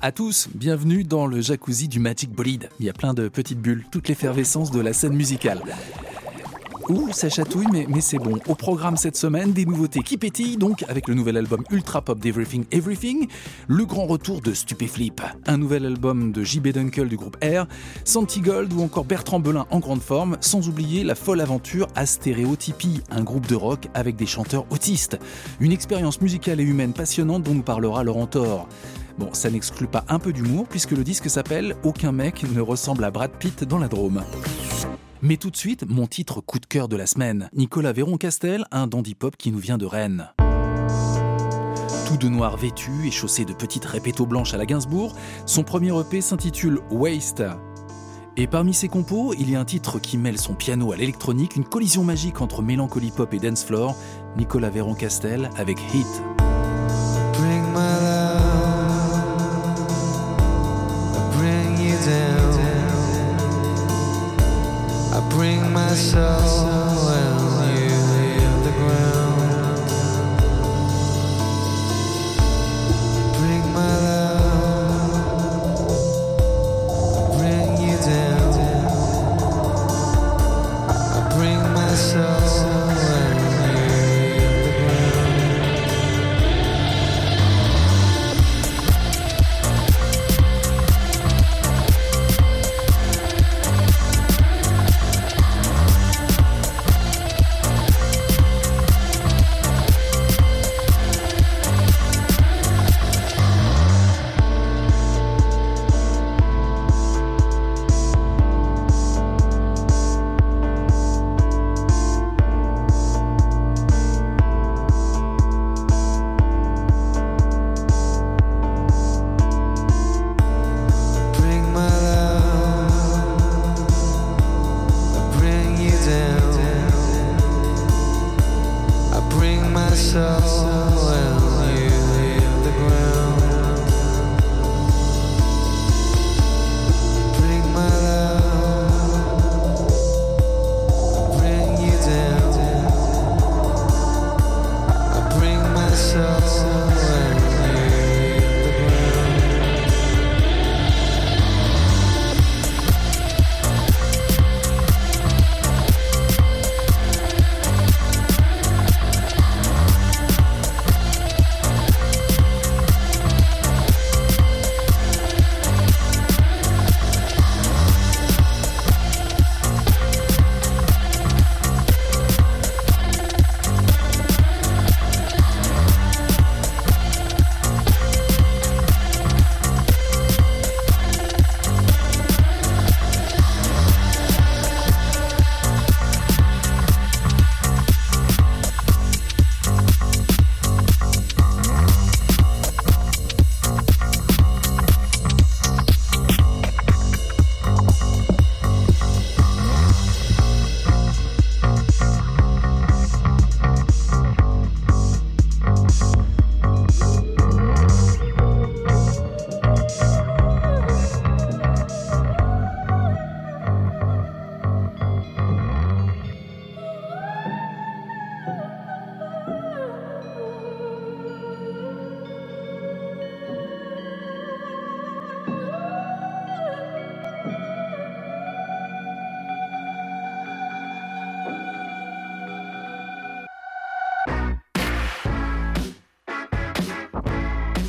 À tous, bienvenue dans le jacuzzi du Magic Bolide. Il y a plein de petites bulles, toute l'effervescence de la scène musicale. Ouh, ça chatouille, mais, c'est bon. Au programme cette semaine, des nouveautés qui pétillent, donc avec le nouvel album ultra pop d'Everything Everything, le grand retour de Stupéflip, un nouvel album de JB Dunkel du groupe R, Santi Gold ou encore Bertrand Belin en grande forme, sans oublier la folle aventure à Stéréotypie, un groupe de rock avec des chanteurs autistes. Une expérience musicale et humaine passionnante dont nous parlera Laurent Thor. Bon, ça n'exclut pas un peu d'humour puisque le disque s'appelle Aucun mec ne ressemble à Brad Pitt dans la Drôme. Mais tout de suite, mon titre coup de cœur de la semaine. Nicolas Véron-Castel, un dandy pop qui nous vient de Rennes. Tout de noir vêtu et chaussé de petites répétos blanches à la Gainsbourg, son premier EP s'intitule Waste. Et parmi ses compos, il y a un titre qui mêle son piano à l'électronique, une collision magique entre mélancolie pop et dance floor, Nicolas Véron-Castel avec Hit. Down. I bring my soul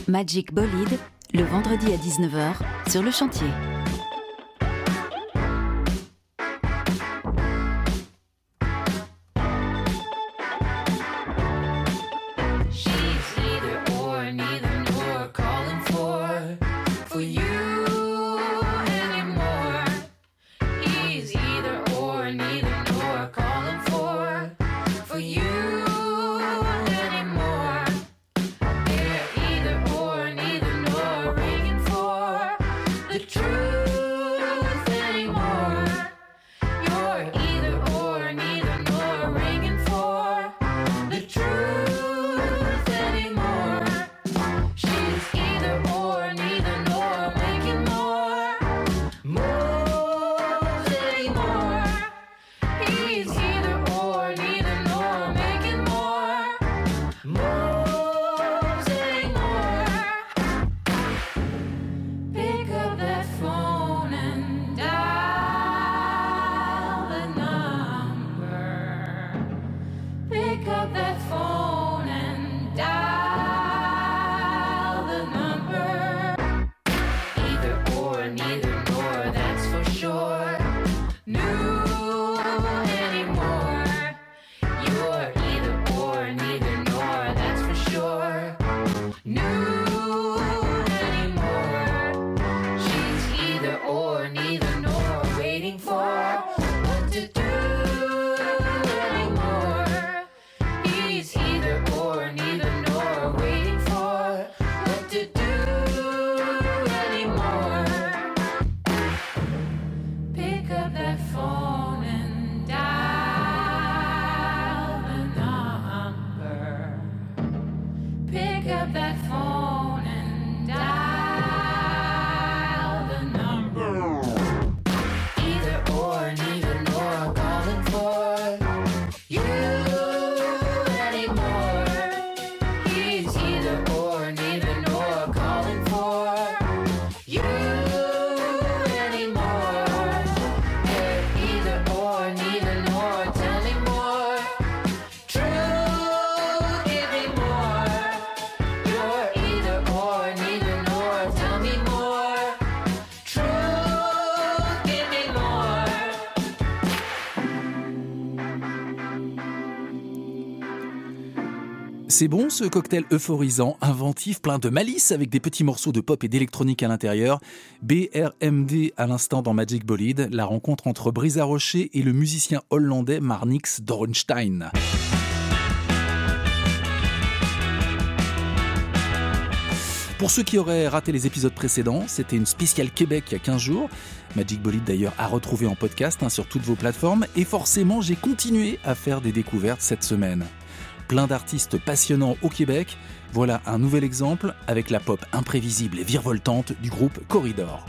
Magic Bolide, le vendredi à 19h sur le chantier. C'est bon ce cocktail euphorisant, inventif, plein de malice avec des petits morceaux de pop et d'électronique à l'intérieur. BRMD à l'instant dans Magic Bolide, la rencontre entre Brisa Rocher et le musicien hollandais Marnix Dorenstein. Pour ceux qui auraient raté les épisodes précédents, c'était une spéciale Québec il y a 15 jours. Magic Bolide d'ailleurs à retrouver en podcast hein, sur toutes vos plateformes. Et forcément, j'ai continué à faire des découvertes cette semaine. Plein d'artistes passionnants au Québec. Voilà un nouvel exemple avec la pop imprévisible et virevoltante du groupe Corridor.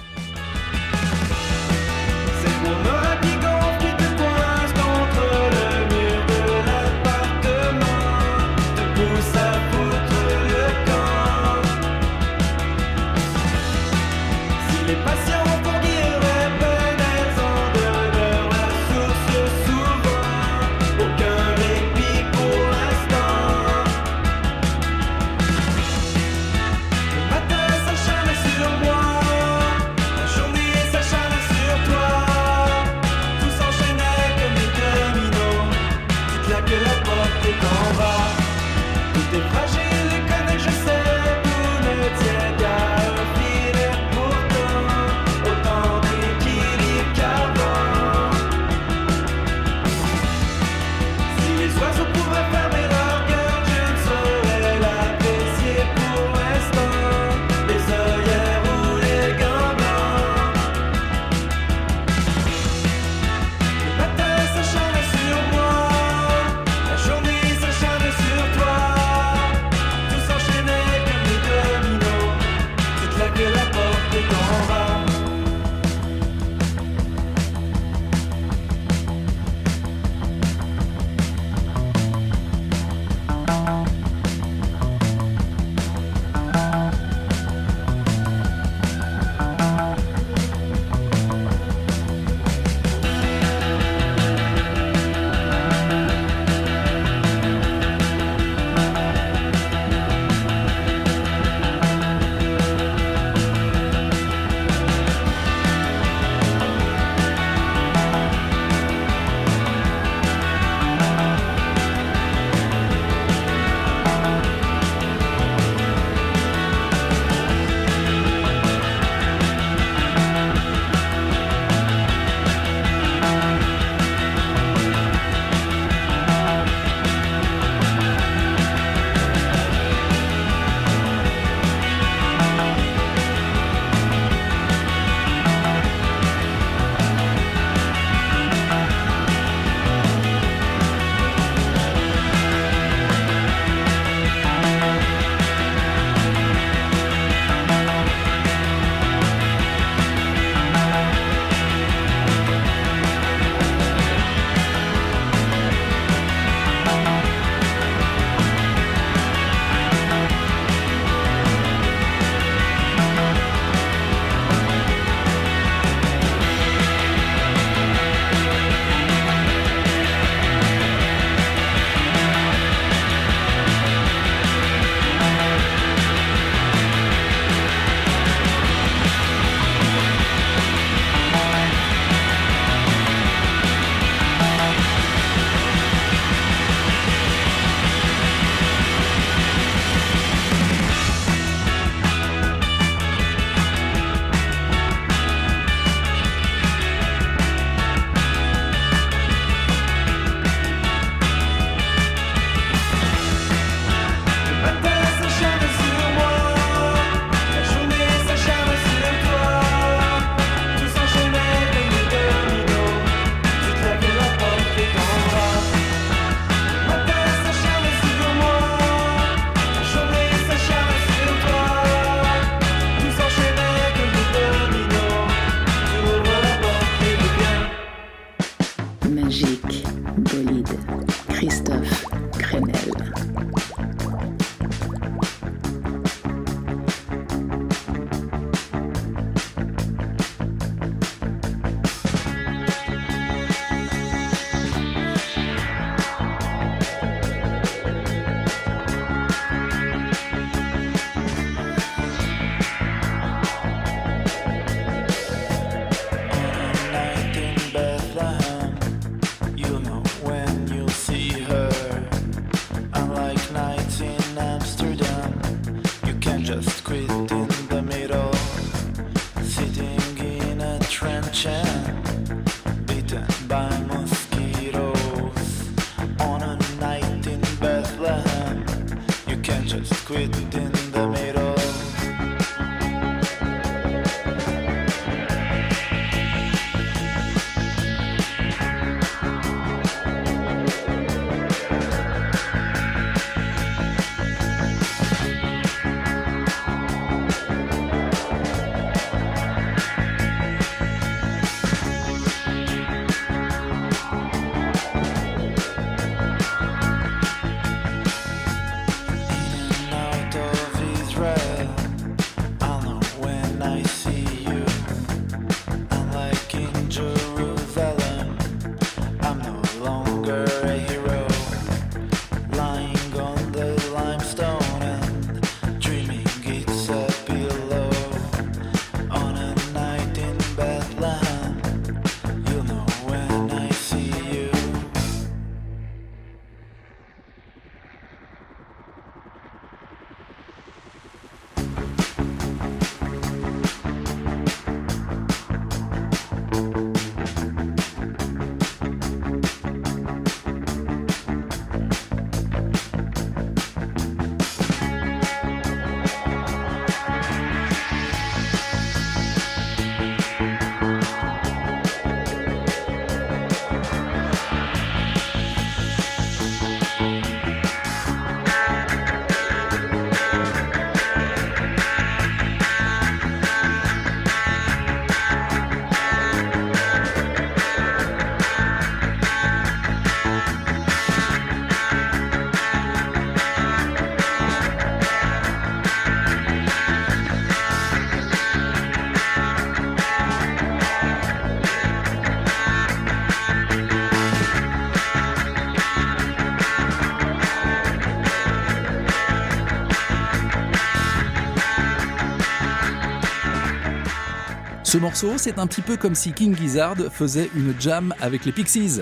Morceau, c'est un petit peu comme si King Gizzard faisait une jam avec les Pixies.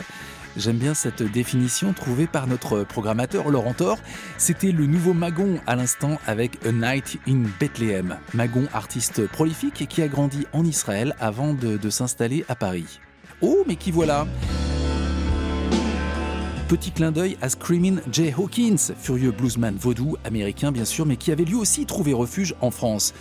J'aime bien cette définition trouvée par notre programmateur Laurent Thor. C'était le nouveau Magon à l'instant avec A Night in Bethlehem. Magon, artiste prolifique qui a grandi en Israël avant de, de s'installer à Paris. Oh, mais qui voilà? Petit clin d'œil à Screamin' Jay Hawkins, furieux bluesman vaudou américain bien sûr, mais qui avait lui aussi trouvé refuge en France.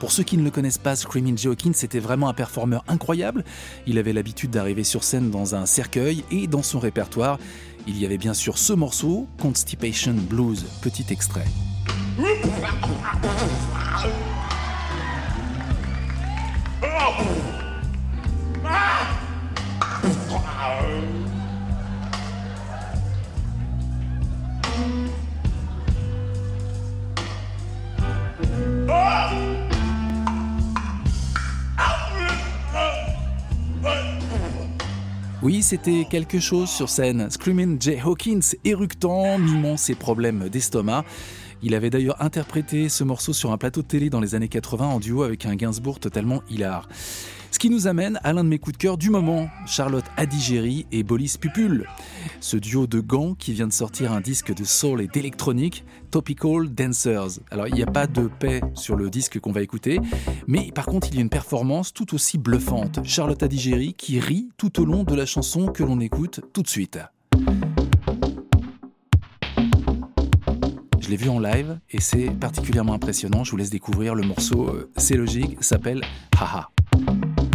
Pour ceux qui ne le connaissent pas, Screamin' Jay Hawkins était vraiment un performeur incroyable. Il avait l'habitude d'arriver sur scène dans un cercueil et dans son répertoire, il y avait bien sûr ce morceau, Constipation Blues, petit extrait. Oui, c'était quelque chose sur scène. Screamin' Jay Hawkins, éructant, mimant ses problèmes d'estomac. Il avait d'ailleurs interprété ce morceau sur un plateau de télé dans les années 80 en duo avec un Gainsbourg totalement hilar. Ce qui nous amène à l'un de mes coups de cœur du moment, Charlotte Adigéry et Bolis Pupul. Ce duo de gants qui vient de sortir un disque de soul et d'électronique, Topical Dancers. Alors il n'y a pas de paix sur le disque qu'on va écouter, mais par contre il y a une performance tout aussi bluffante. Charlotte Adigéry qui rit tout au long de la chanson que l'on écoute tout de suite. Je l'ai vu en live et c'est particulièrement impressionnant. Je vous laisse découvrir le morceau, euh, c'est logique, s'appelle Haha. You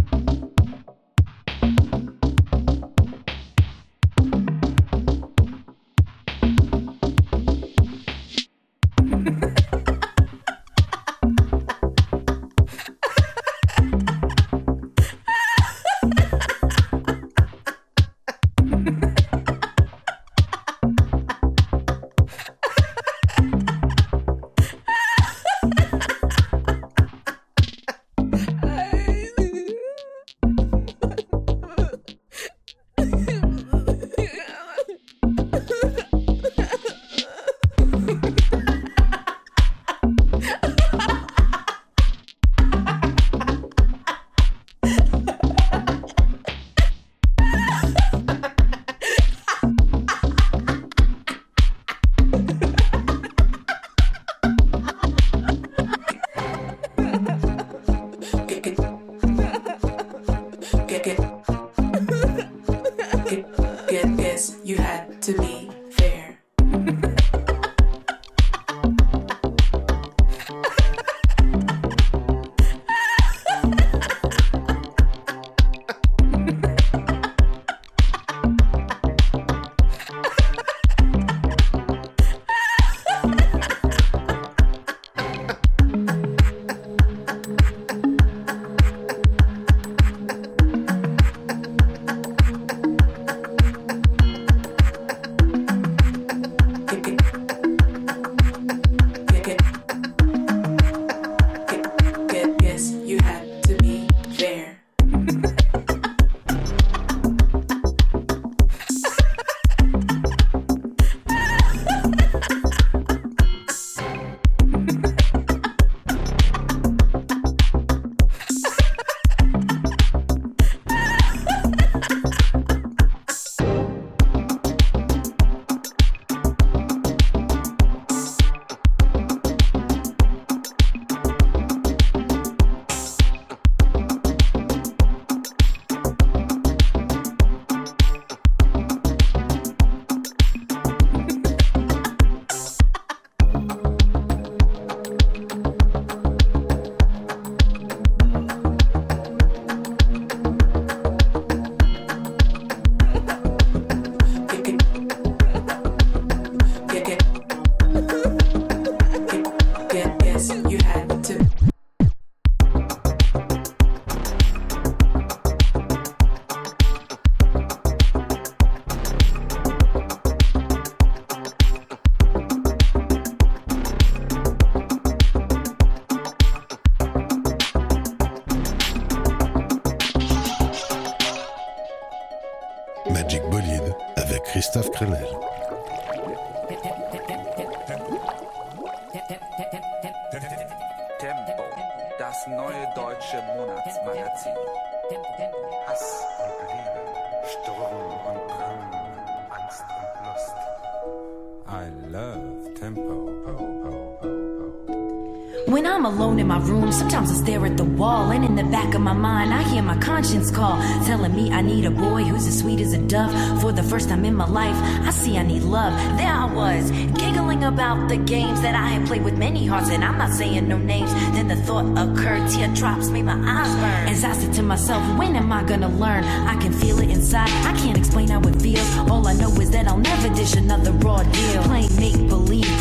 in the back of my mind, I hear my conscience call, telling me I need a boy who's as sweet as a dove. For the first time in my life, I see I need love. There I was, giggling about the games that I had played with many hearts, and I'm not saying no names. Then the thought occurred, teardrops made my eyes burn. As I said to myself, when am I gonna learn? I can feel it inside, I can't explain how it feels. All I know is that I'll never dish another raw deal. Playing make believe,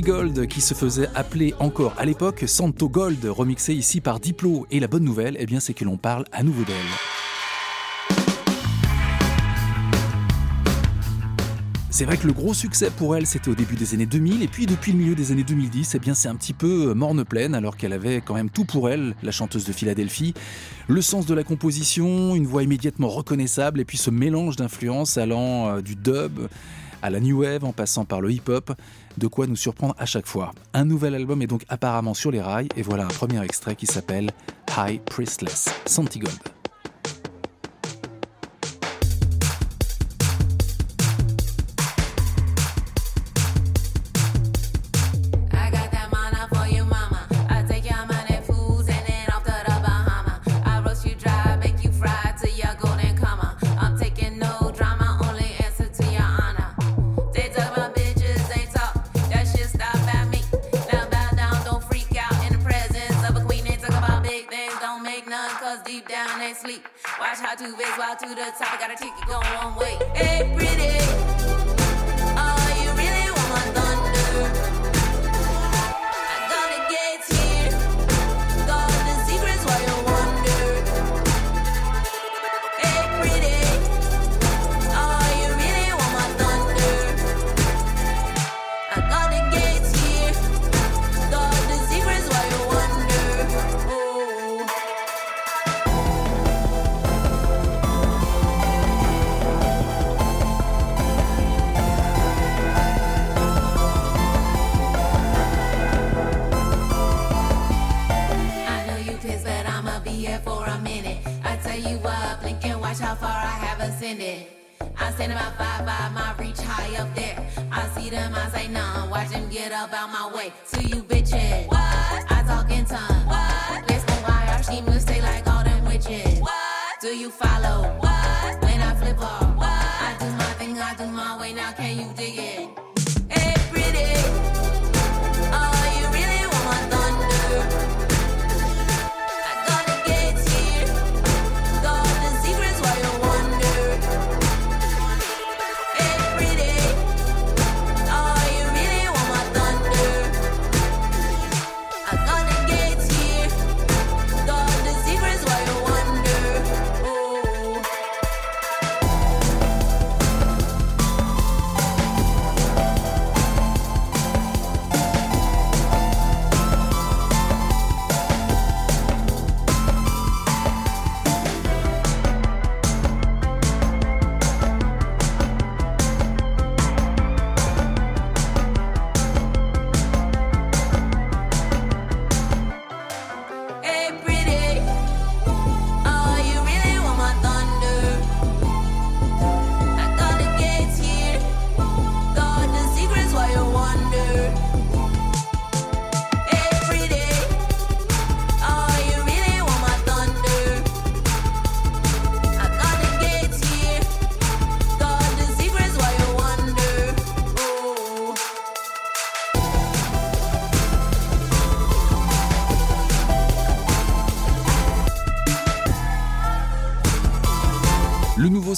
Gold qui se faisait appeler encore à l'époque Santo Gold, remixé ici par Diplo. Et la bonne nouvelle, eh bien, c'est que l'on parle à nouveau d'elle. C'est vrai que le gros succès pour elle, c'était au début des années 2000, et puis depuis le milieu des années 2010, eh bien c'est un petit peu morne pleine, alors qu'elle avait quand même tout pour elle, la chanteuse de Philadelphie. Le sens de la composition, une voix immédiatement reconnaissable, et puis ce mélange d'influences allant euh, du dub à la new wave en passant par le hip-hop, de quoi nous surprendre à chaque fois. Un nouvel album est donc apparemment sur les rails, et voilà un premier extrait qui s'appelle High Priestless, Santi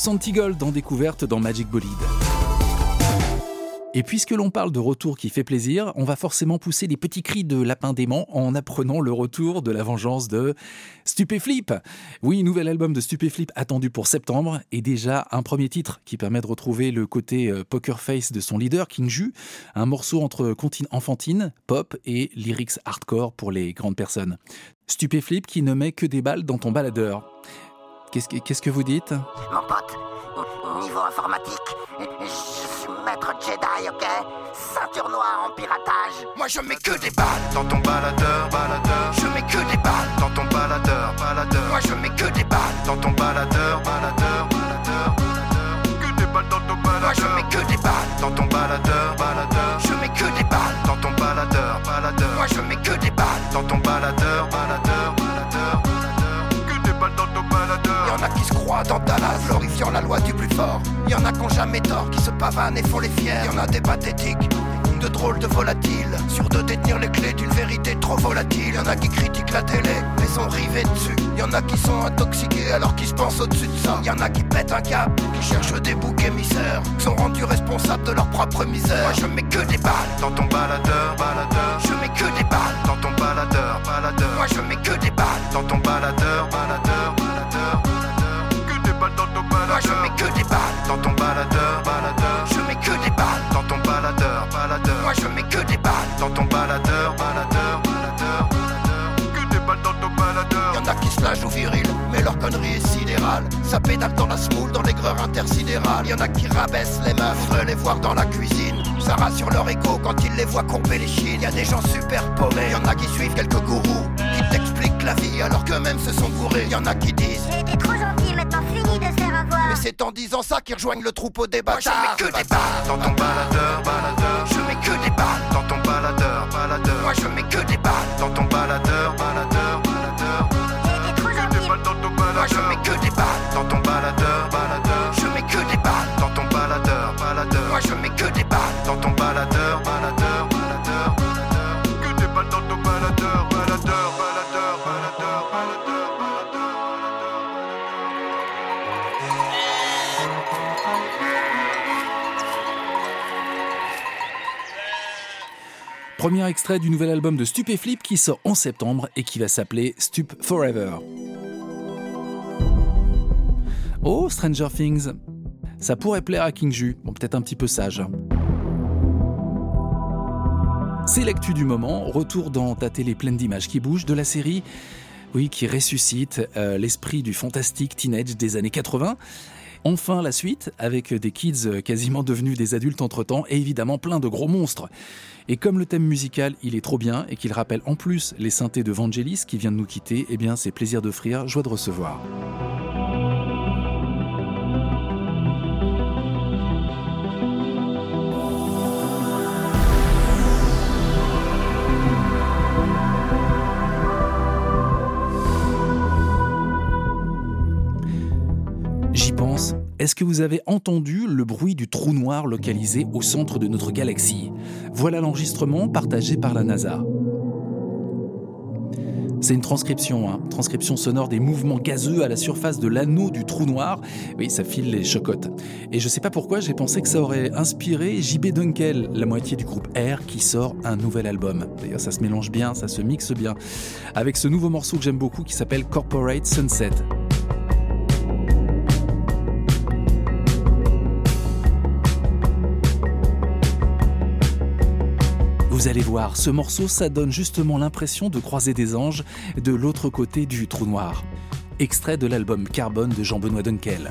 Le nouveau Santigold en découverte dans Magic Bolide. Et puisque l'on parle de retour qui fait plaisir, on va forcément pousser les petits cris de lapin dément en apprenant le retour de la vengeance de Stupéflip. Oui, nouvel album de Stupéflip attendu pour septembre et déjà un premier titre qui permet de retrouver le côté euh, poker face de son leader Kinju, un morceau entre comptine enfantine, pop et lyrics hardcore pour les grandes personnes. Stupéflip qui ne met que des balles dans ton baladeur. Qu'est-ce que, qu'est-ce que vous dites Mon pote, niveau informatique, je suis maître Jedi, ok Ceinture noire en piratage. Moi je mets que des balles dans ton baladeur, baladeur. Je mets que des balles dans ton baladeur, baladeur. Moi je mets que des balles dans ton baladeur, baladeur, baladeur. Que des balles dans ton baladeur. Moi je mets que des balles dans ton baladeur, baladeur. Je mets que des balles dans ton baladeur, baladeur. Moi je mets que des balles dans ton baladeur, baladeur, baladeur. Y'en a qui se croient dans Dallas, glorifiant la loi du plus fort. Y'en a qui ont jamais tort, qui se pavanent et font les fiers. Y'en a des pathétiques de drôles de volatiles, sûrs de détenir les clés d'une vérité trop volatile. Y'en a qui critiquent la télé, mais sont rivés dessus. Y'en a qui sont intoxiqués alors qu'ils se pensent au-dessus de ça. Y'en a qui pètent un cap, qui cherchent des boucs émissaires, qui sont rendus responsables de leur propre misère. Moi je mets que des balles dans ton baladeur, baladeur. Je mets que des balles dans ton baladeur, baladeur. Moi je mets que des balles dans ton baladeur, baladeur, baladeur, dans ton baladeur. Moi je mets que des balles dans ton baladeur, baladeur. Je mets que des balles dans ton baladeur, baladeur. Moi je mets que des balles dans ton baladeur, baladeur, baladeur, baladeur. Que des balles dans ton baladeur. Y'en a qui se la jouent viril, mais leur connerie est sidérale. Ça pédale dans la smoule, dans l'aigreur intersidérale. Y'en a qui rabaissent les meufs, les voir dans la cuisine. Ça rassure leur ego quand ils les voient courber les chines. Y a des gens super paumés, y'en a qui suivent quelques gourous, qui t'expliquent la vie alors qu'eux-mêmes se sont bourrés. Y'en a qui disent T'es trop gentil, maintenant fini de se faire avoir. mais c'est en disant ça qu'ils rejoignent le troupeau des bâtards. Moi je mets que des balles dans ton baladeur, baladeur. Je mets que des balles dans ton baladeur, baladeur. Moi je mets que des balles dans ton baladeur, baladeur. Premier extrait du nouvel album de Stupéflip qui sort en septembre et qui va s'appeler Stup Forever. Oh, Stranger Things. Ça pourrait plaire à King Ju. Bon, peut-être un petit peu sage. C'est l'actu du moment. Retour dans ta télé pleine d'images qui bougent de la série, oui, qui ressuscite euh, l'esprit du fantastique teenage des années 80. Enfin la suite, avec des kids quasiment devenus des adultes entre-temps, et évidemment plein de gros monstres. Et comme le thème musical, il est trop bien, et qu'il rappelle en plus les synthés de Vangelis qui vient de nous quitter, eh bien c'est plaisir d'offrir, joie de recevoir. Est-ce que vous avez entendu le bruit du trou noir localisé au centre de notre galaxie? Voilà l'enregistrement partagé par la NASA. C'est une transcription, hein, transcription sonore des mouvements gazeux à la surface de l'anneau du trou noir. Oui, ça file les chocottes. Et je sais pas pourquoi, j'ai pensé que ça aurait inspiré JB Dunkel, la moitié du groupe R, qui sort un nouvel album. D'ailleurs, ça se mélange bien, ça se mixe bien. Avec ce nouveau morceau que j'aime beaucoup qui s'appelle Corporate Sunset. Vous allez voir, ce morceau, ça donne justement l'impression de croiser des anges de l'autre côté du trou noir. Extrait de l'album Carbone de Jean-Benoît Dunkel.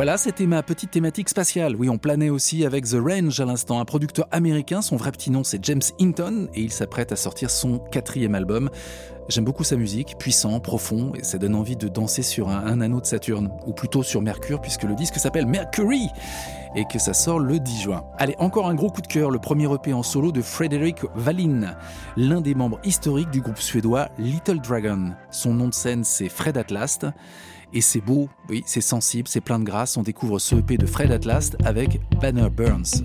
Voilà, c'était ma petite thématique spatiale. Oui, on planait aussi avec The Range à l'instant, un producteur américain. Son vrai petit nom, c'est James Hinton, et il s'apprête à sortir son quatrième album. J'aime beaucoup sa musique, puissant, profond, et ça donne envie de danser sur un, anneau de Saturne, ou plutôt sur Mercure, puisque le disque s'appelle Mercury et que ça sort le 10 juin. Allez, encore un gros coup de cœur, le premier EP en solo de Frederick Wallin, l'un des membres historiques du groupe suédois Little Dragon. Son nom de scène, c'est Fred Atlast. Et c'est beau, oui, c'est sensible, c'est plein de grâce. On découvre ce EP de Fred Atlast avec Banner Burns.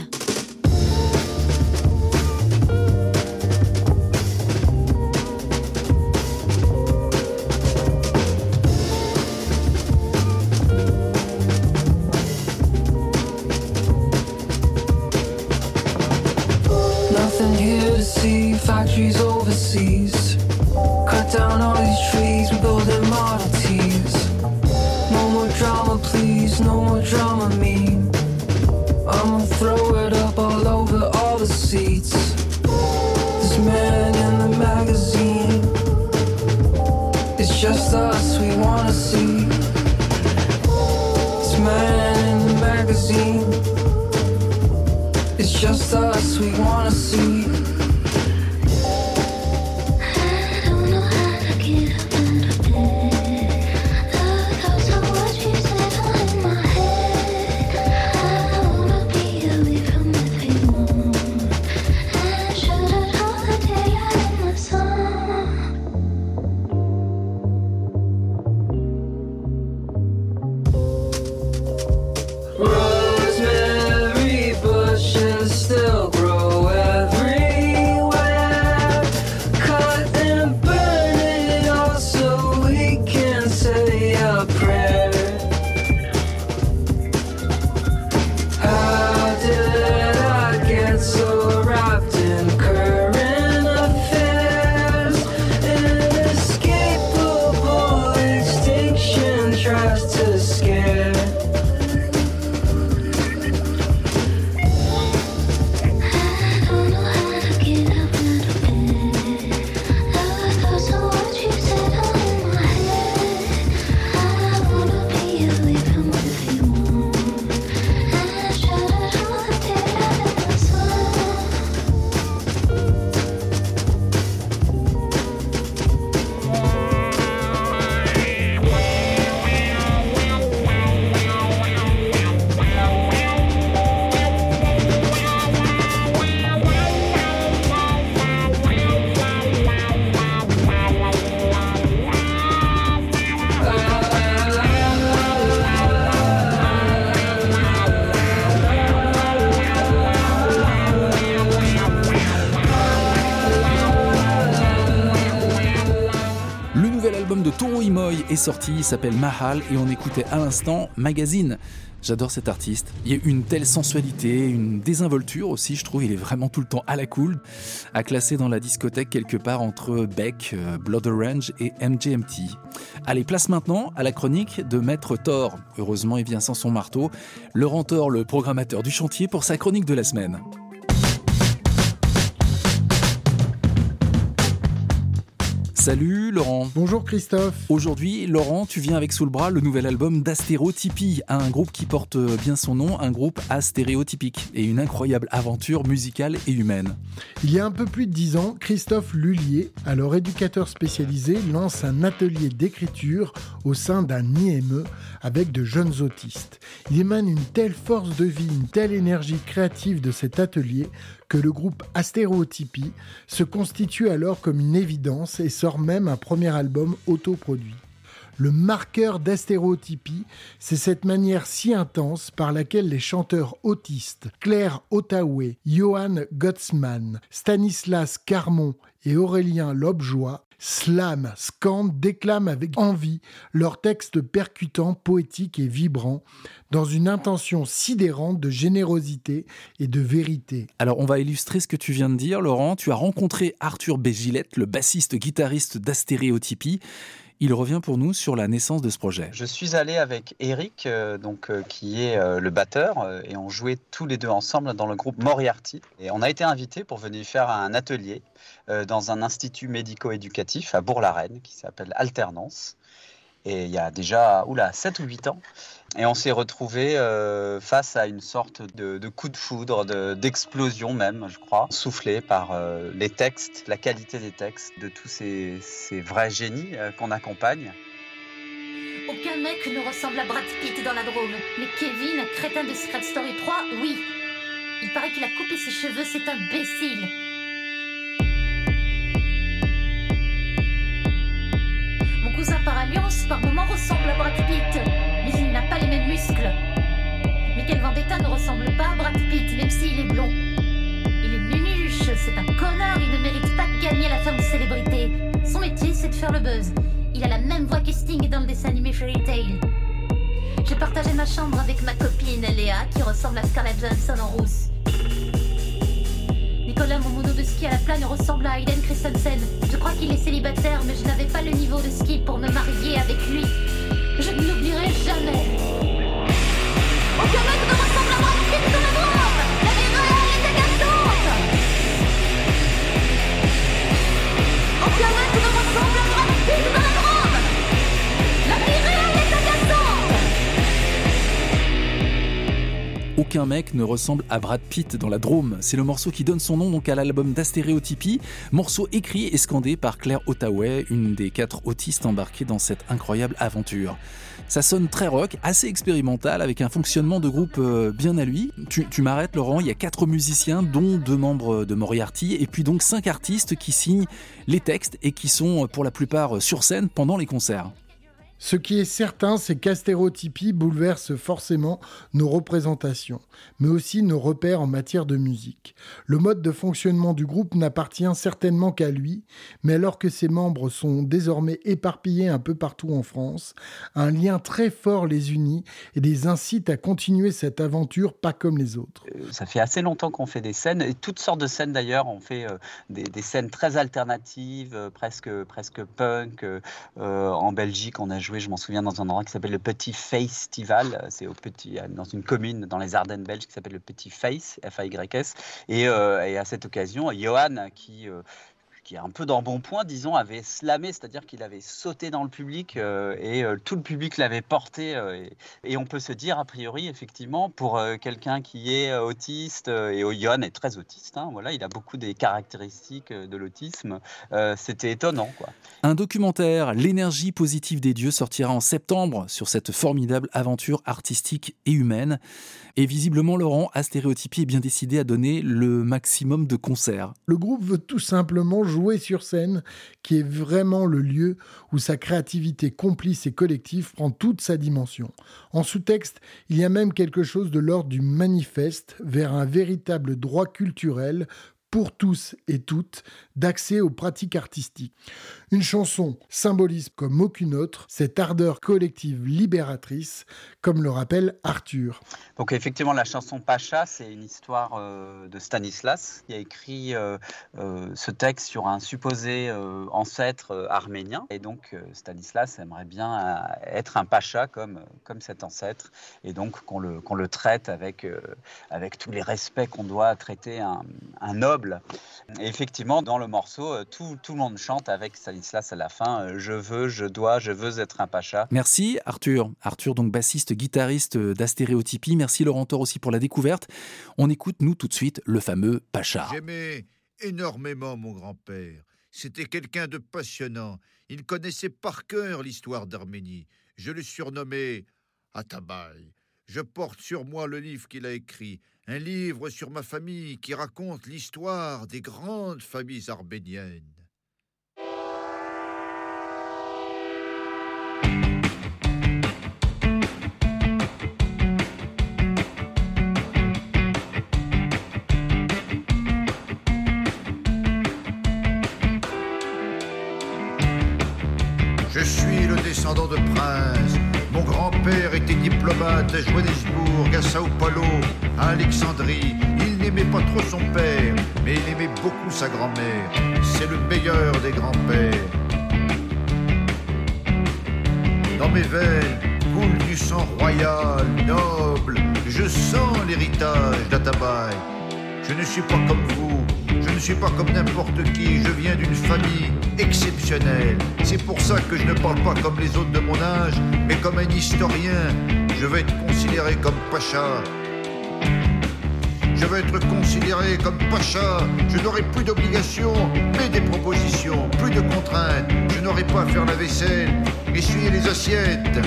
Sorti, il s'appelle Mahal et on écoutait à l'instant Magazine. J'adore cet artiste. Il y a une telle sensualité, une désinvolture aussi, je trouve. Il est vraiment tout le temps à la cool, à classer dans la discothèque quelque part entre Beck, euh, Blood Orange et MGMT. Allez, place maintenant à la chronique de Maître Thor. Heureusement, il vient sans son marteau. Laurent Thor, le programmateur du chantier, pour sa chronique de la semaine. Salut Laurent. Bonjour Christophe. Aujourd'hui, Laurent, tu viens avec sous le bras le nouvel album d'Astéréotypie, un groupe qui porte bien son nom, un groupe astéréotypique et une incroyable aventure musicale et humaine. Il y a un peu plus de dix ans, Christophe Lullier, alors éducateur spécialisé, lance un atelier d'écriture au sein d'un IME avec de jeunes autistes. Il émane une telle force de vie, une telle énergie créative de cet atelier que le groupe Astéréotypie se constitue alors comme une évidence et sort même un premier album autoproduit. Le marqueur d'astéréotypie, c'est cette manière si intense par laquelle les chanteurs autistes Claire Ottaway, Johan Gottsman, Stanislas Carmon et Aurélien Lobjoie slament, scandent, déclament avec envie leurs textes percutants, poétiques et vibrants, dans une intention sidérante de générosité et de vérité. Alors on va illustrer ce que tu viens de dire, Laurent. Tu as rencontré Arthur Bégilette, le bassiste-guitariste d'Astéréotypie. Il revient pour nous sur la naissance de ce projet. Je suis allé avec Eric, euh, donc, euh, qui est euh, le batteur, et on jouait tous les deux ensemble dans le groupe Moriarty. Et on a été invités pour venir faire un atelier dans un institut médico-éducatif à Bourg-la-Reine qui s'appelle Alternance. Et il y a déjà oula, 7 ou 8 ans. Et on s'est retrouvés euh, face à une sorte de, coup de foudre, de- d'explosion même, je crois, soufflé par euh, les textes, la qualité des textes de tous ces, ces vrais génies euh, qu'on accompagne. Aucun mec ne ressemble à Brad Pitt dans la Drôme. Mais Kevin, crétin de Secret Story 3, oui. Il paraît qu'il a coupé ses cheveux, c'est imbécile. Mon cousin par alliance, par moments, ressemble à Brad Pitt, muscles. Michael Vendetta ne ressemble pas à Brad Pitt, même s'il est blond. Il est nunuche, c'est un connard, il ne mérite pas de gagner la femme de célébrité. Son métier, c'est de faire le buzz. Il a la même voix que Sting dans le dessin animé Fairy Tail. J'ai partagé ma chambre avec ma copine Léa, qui ressemble à Scarlett Johansson en rousse. Nicolas, mon mono de ski à la plane, ressemble à Hayden Christensen. Je crois qu'il est célibataire, mais je n'avais pas le niveau de ski pour me marier avec lui. Je ne l'oublierai jamais. Aucun mec Aucun mec ne ressemble à Brad Pitt dans la Drôme. C'est le morceau qui donne son nom donc à l'album d'Astéréotypie, morceau écrit et scandé par Claire Ottaway, une des quatre autistes embarquées dans cette incroyable aventure. Ça sonne très rock, assez expérimental, avec un fonctionnement de groupe euh, bien à lui. Tu, tu m'arrêtes Laurent, il y a quatre musiciens, dont deux membres de Moriarty, et puis donc cinq artistes qui signent les textes et qui sont pour la plupart sur scène pendant les concerts. Ce qui est certain, c'est qu'Astérotypie bouleverse forcément nos représentations, mais aussi nos repères en matière de musique. Le mode de fonctionnement du groupe n'appartient certainement qu'à lui, mais alors que ses membres sont désormais éparpillés un peu partout en France, un lien très fort les unit et les incite à continuer cette aventure pas comme les autres. Ça fait assez longtemps qu'on fait des scènes, et toutes sortes de scènes d'ailleurs. On fait euh, des, des scènes très alternatives, euh, presque, presque punk. Euh, en Belgique, on a joué, je m'en souviens, dans un endroit qui s'appelle le Petit Festival. C'est au petit, dans une commune dans les Ardennes belges qui s'appelle le Petit Face, F-A-Y-S. Et, euh, et à cette occasion, Johan, qui euh, un peu dans bon point, disons, avait slamé, c'est-à-dire qu'il avait sauté dans le public euh, et euh, tout le public l'avait porté. euh, et, on peut se dire, a priori, effectivement, pour quelqu'un qui est autiste, et Johan est très autiste, hein, voilà, il a beaucoup des caractéristiques de l'autisme, c'était étonnant, quoi. Un documentaire, L'énergie positive des dieux, sortira en septembre sur cette formidable aventure artistique et humaine. Et visiblement, Laurent, Astéréotypie est bien décidé à donner le maximum de concerts. Le groupe veut tout simplement jouer sur scène, qui est vraiment le lieu où sa créativité complice et collective prend toute sa dimension. En sous-texte, il y a même quelque chose de l'ordre du manifeste vers un véritable droit culturel pour tous et toutes d'accès aux pratiques artistiques. Une chanson symbolise comme aucune autre cette ardeur collective libératrice, comme le rappelle Arthur. Donc effectivement, la chanson Pacha, c'est une histoire euh, de Stanislas qui a écrit euh, euh, ce texte sur un supposé ancêtre arménien. Et donc Stanislas aimerait bien être un Pacha comme, comme cet ancêtre, et donc qu'on le, qu'on le traite avec, avec tous les respects qu'on doit traiter un, un noble. Effectivement, dans morceau, euh, tout, tout le monde chante avec Stanislas à la fin, euh, je veux, je dois, je veux être un Pacha. Merci Arthur. Arthur, donc bassiste, guitariste d'Astéréotypie. Merci Laurent Thor aussi pour la découverte. On écoute, nous, tout de suite, le fameux Pacha. J'aimais énormément mon grand-père. C'était quelqu'un de passionnant. Il connaissait par cœur l'histoire d'Arménie. Je le surnommais Atabaï. Je porte sur moi le livre qu'il a écrit, un livre sur ma famille qui raconte l'histoire des grandes familles arméniennes. Je suis le descendant de princes. Grand-père était diplomate à Johannesburg, à Sao Paulo, à Alexandrie. Il n'aimait pas trop son père, mais il aimait beaucoup sa grand-mère. C'est le meilleur des grands-pères. Dans mes veines coule du sang royal, noble. Je sens l'héritage d'Atabaï. Je ne suis pas comme vous, je ne suis pas comme n'importe qui, je viens d'une famille exceptionnelle. C'est pour ça que je ne parle pas comme les autres de mon âge, mais comme un historien. Je veux être considéré comme Pacha. Je veux être considéré comme Pacha. Je n'aurai plus d'obligations, mais des propositions, plus de contraintes. Je n'aurai pas à faire la vaisselle, essuyer les assiettes.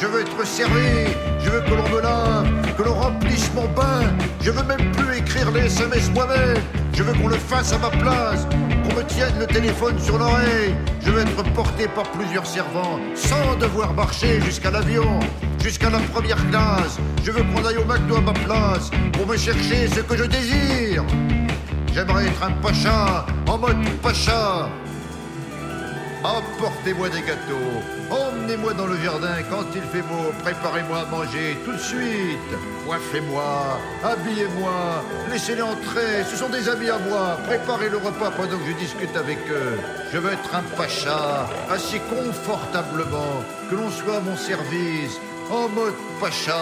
Je veux être servi, je veux que l'on me lave, que l'on remplisse mon bain. Je veux même plus écrire les SMS moi-même. Je veux qu'on le fasse à ma place, qu'on me tienne le téléphone sur l'oreille. Je veux être porté par plusieurs servants, sans devoir marcher jusqu'à l'avion, jusqu'à la première classe. Je veux qu'on aille au McDo à ma place, pour me chercher ce que je désire. J'aimerais être un pacha, en mode pacha. Apportez-moi des gâteaux, emmenez-moi dans le jardin quand il fait beau, préparez-moi à manger tout de suite, coiffez-moi, habillez-moi, laissez-les entrer, ce sont des amis à moi, préparez le repas pendant que je discute avec eux. Je veux être un pacha, assis confortablement, que l'on soit à mon service, en mode pacha.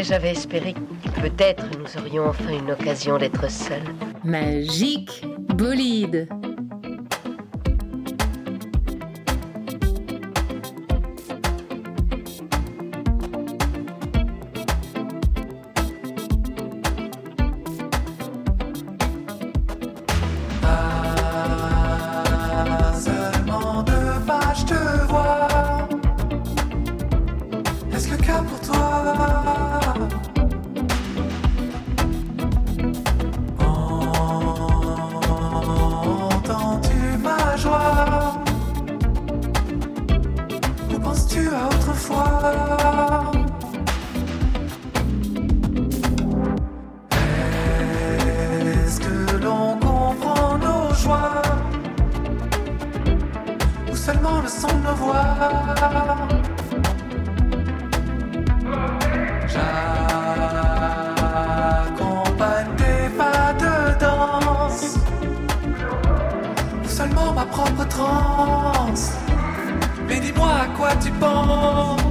J'avais espéré que peut-être nous aurions enfin une occasion d'être seuls. Magique bolide. Mais dis-moi à quoi tu penses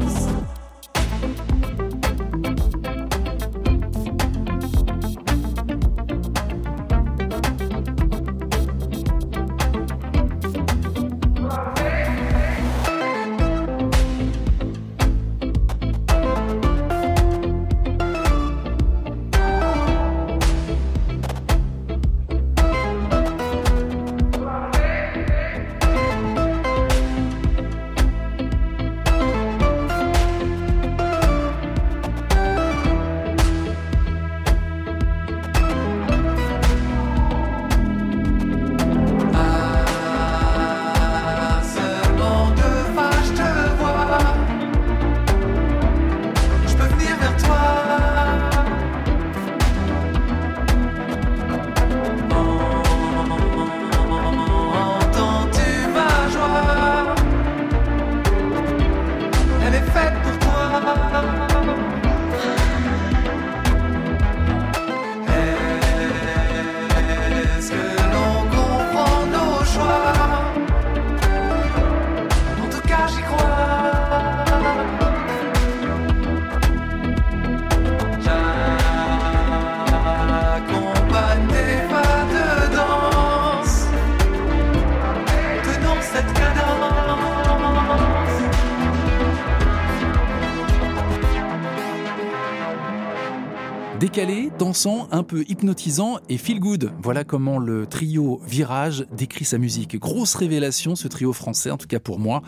un peu hypnotisant et feel good. Voilà comment le trio Virage décrit sa musique. Grosse révélation, ce trio français, en tout cas pour moi,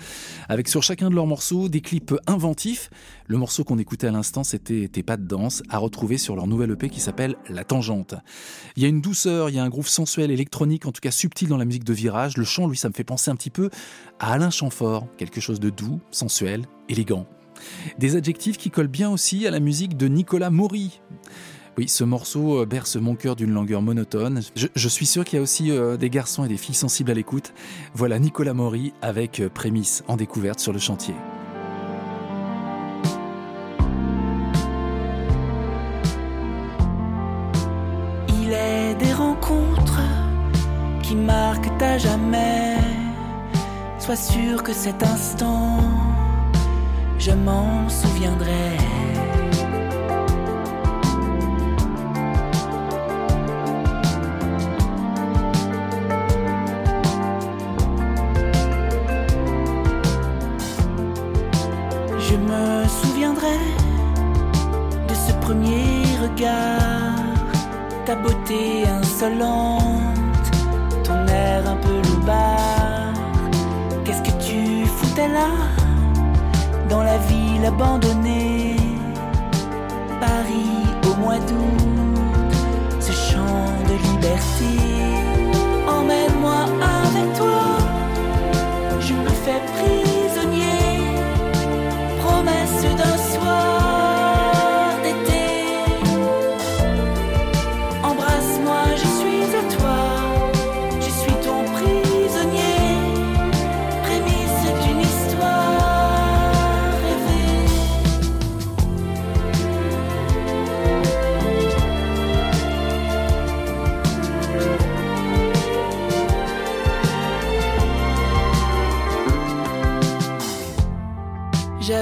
avec sur chacun de leurs morceaux des clips inventifs. Le morceau qu'on écoutait à l'instant, c'était Tes pas de danse, à retrouver sur leur nouvelle EP qui s'appelle La Tangente. Il y a une douceur, il y a un groove sensuel, électronique, en tout cas subtil dans la musique de Virage. Le chant, lui, ça me fait penser un petit peu à Alain Chamfort, quelque chose de doux, sensuel, élégant. Des adjectifs qui collent bien aussi à la musique de Nicolas Maury. Oui, ce morceau euh, berce mon cœur d'une langueur monotone. Je, suis sûr qu'il y a aussi euh, des garçons et des filles sensibles à l'écoute. Voilà Nicolas Maury avec euh, Prémisse en découverte sur le chantier. Il est des rencontres qui marquent à jamais. Sois sûr que cet instant, je m'en souviendrai. Ta beauté insolente, ton air un peu loupard. Qu'est-ce que tu foutais là, dans la ville abandonnée, Paris au mois d'août, ce chant de liberté. Emmène-moi avec toi, je me fais prisonnier promesse d'un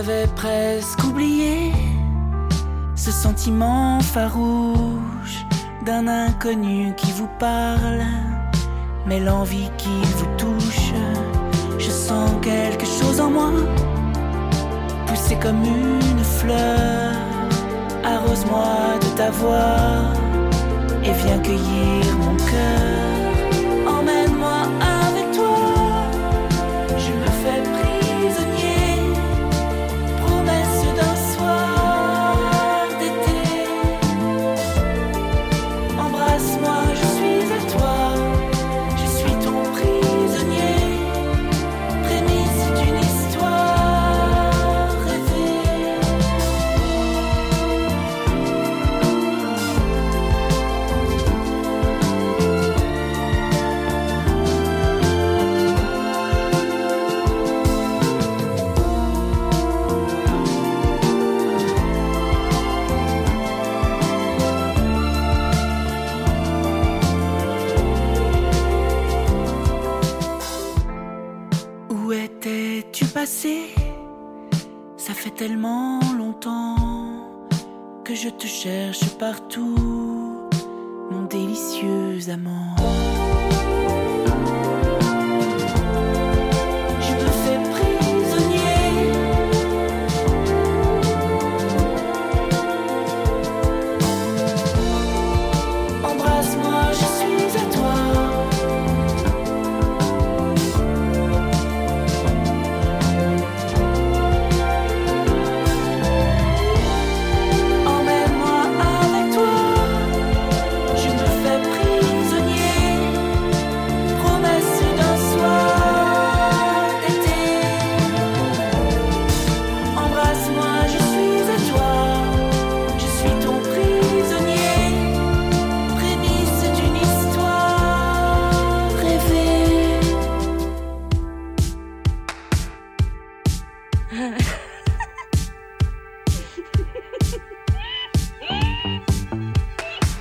J'avais presque oublié ce sentiment farouche d'un inconnu qui vous parle, mais l'envie qui vous touche, je sens quelque chose en moi, pousser comme une fleur. Arrose-moi de ta voix et viens cueillir mon cœur. Tellement longtemps que je te cherche partout,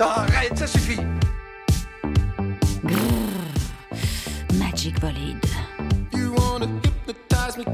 Arrête, ça suffit. Magic Bolide. You wanna hypnotize me,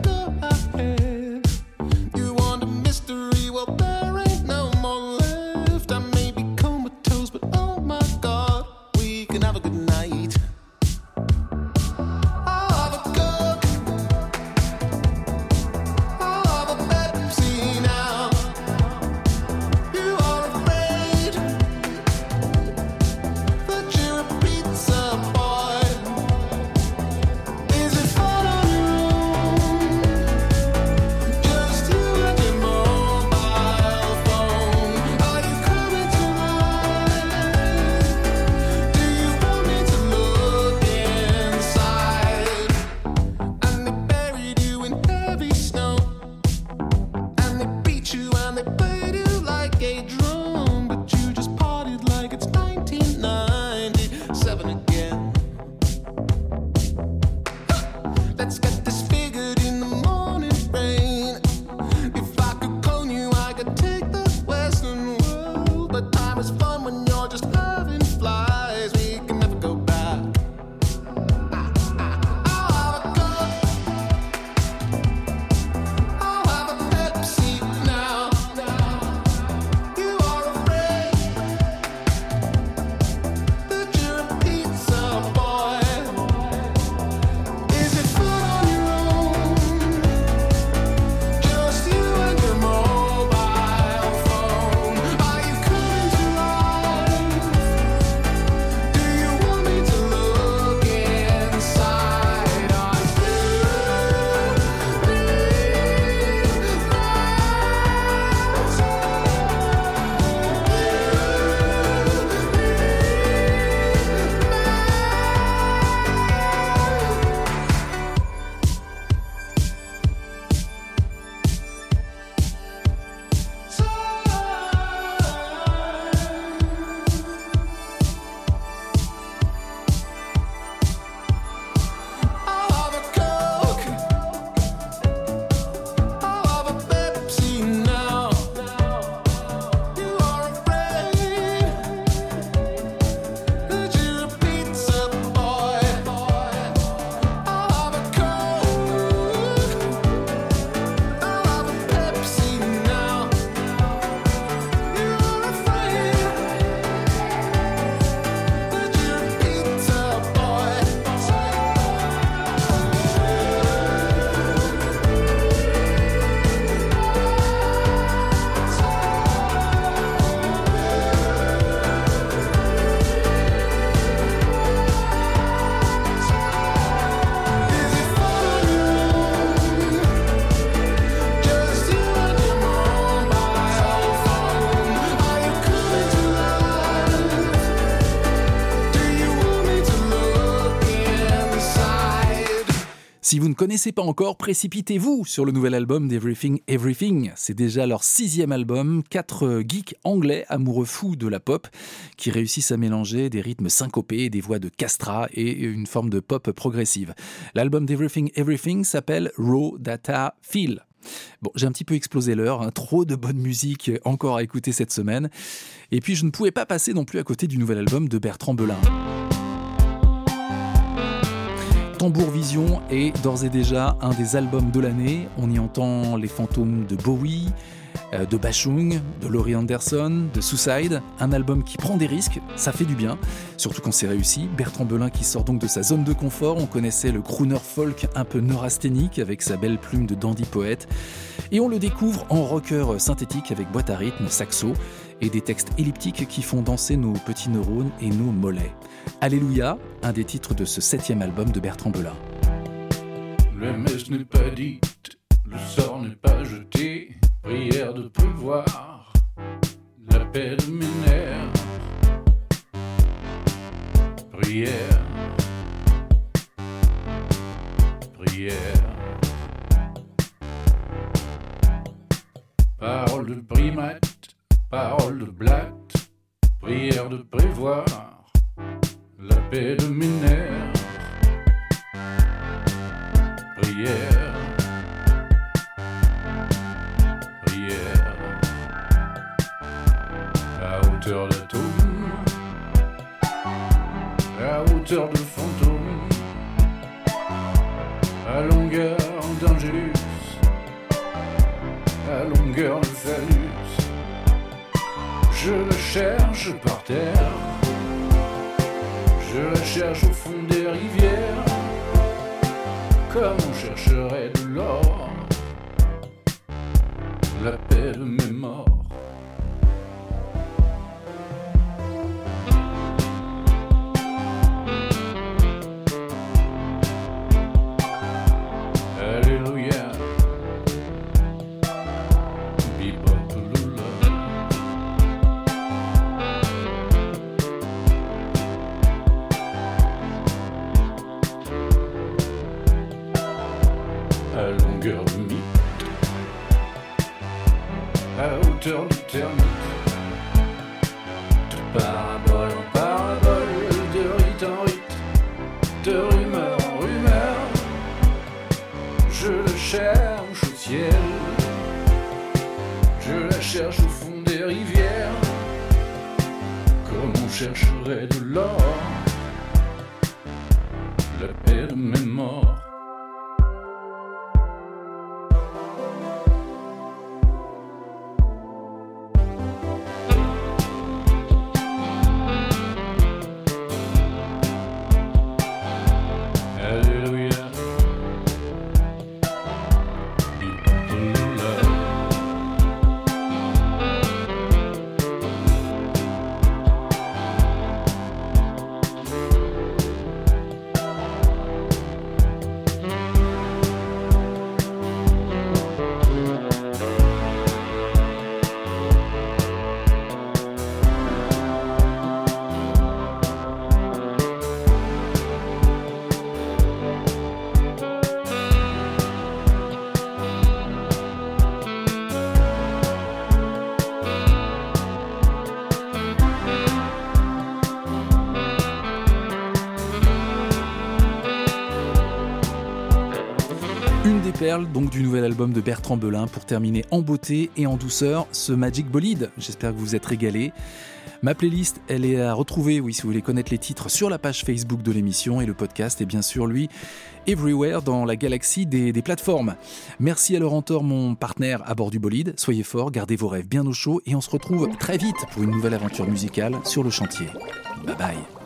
connaissez pas encore, précipitez-vous sur le nouvel album d'Everything Everything. C'est déjà leur sixième album, quatre geeks anglais amoureux fous de la pop qui réussissent à mélanger des rythmes syncopés, des voix de castra et une forme de pop progressive. L'album d'Everything Everything s'appelle Raw Data Feel. Bon, j'ai un petit peu explosé l'heure, hein. trop de bonne musique encore à écouter cette semaine. Et puis je ne pouvais pas passer non plus à côté du nouvel album de Bertrand Belin. Tambour Vision est d'ores et déjà un des albums de l'année. On y entend les fantômes de Bowie, euh, de Bashung, de Laurie Anderson, de Suicide. Un album qui prend des risques, ça fait du bien, surtout quand c'est réussi. Bertrand Belin qui sort donc de sa zone de confort. On connaissait le crooner folk un peu neurasthénique avec sa belle plume de dandy poète. Et on le découvre en rocker synthétique avec boîte à rythme, saxo et des textes elliptiques qui font danser nos petits neurones et nos mollets. Alléluia, un des titres de ce septième album de Bertrand Belin. La messe n'est pas dite, le sort n'est pas jeté, prière de prévoir la paix de mes nerfs. Prière, prière. Parole de primate, parole de blatte, prière de prévoir la paix de mes. Prière, prière, à hauteur d'atome, à hauteur de fantôme, à longueur d'angélus, à longueur de phallus. Je la cherche par terre. Je la cherche au fond des rivières, comme on chercherait de l'or, la paix de mes morts. Comme on chercherait de l'or, la paix de mes Donc du nouvel album de Bertrand Belin pour terminer en beauté et en douceur ce Magic Bolide. J'espère que vous vous êtes régalés. Ma playlist, elle est à retrouver, oui, si vous voulez connaître les titres, sur la page Facebook de l'émission et le podcast est bien sûr, lui, everywhere dans la galaxie des, des plateformes. Merci à Laurent Thor, mon partenaire à bord du bolide. Soyez forts, gardez vos rêves bien au chaud et on se retrouve très vite pour une nouvelle aventure musicale sur le chantier. Bye bye.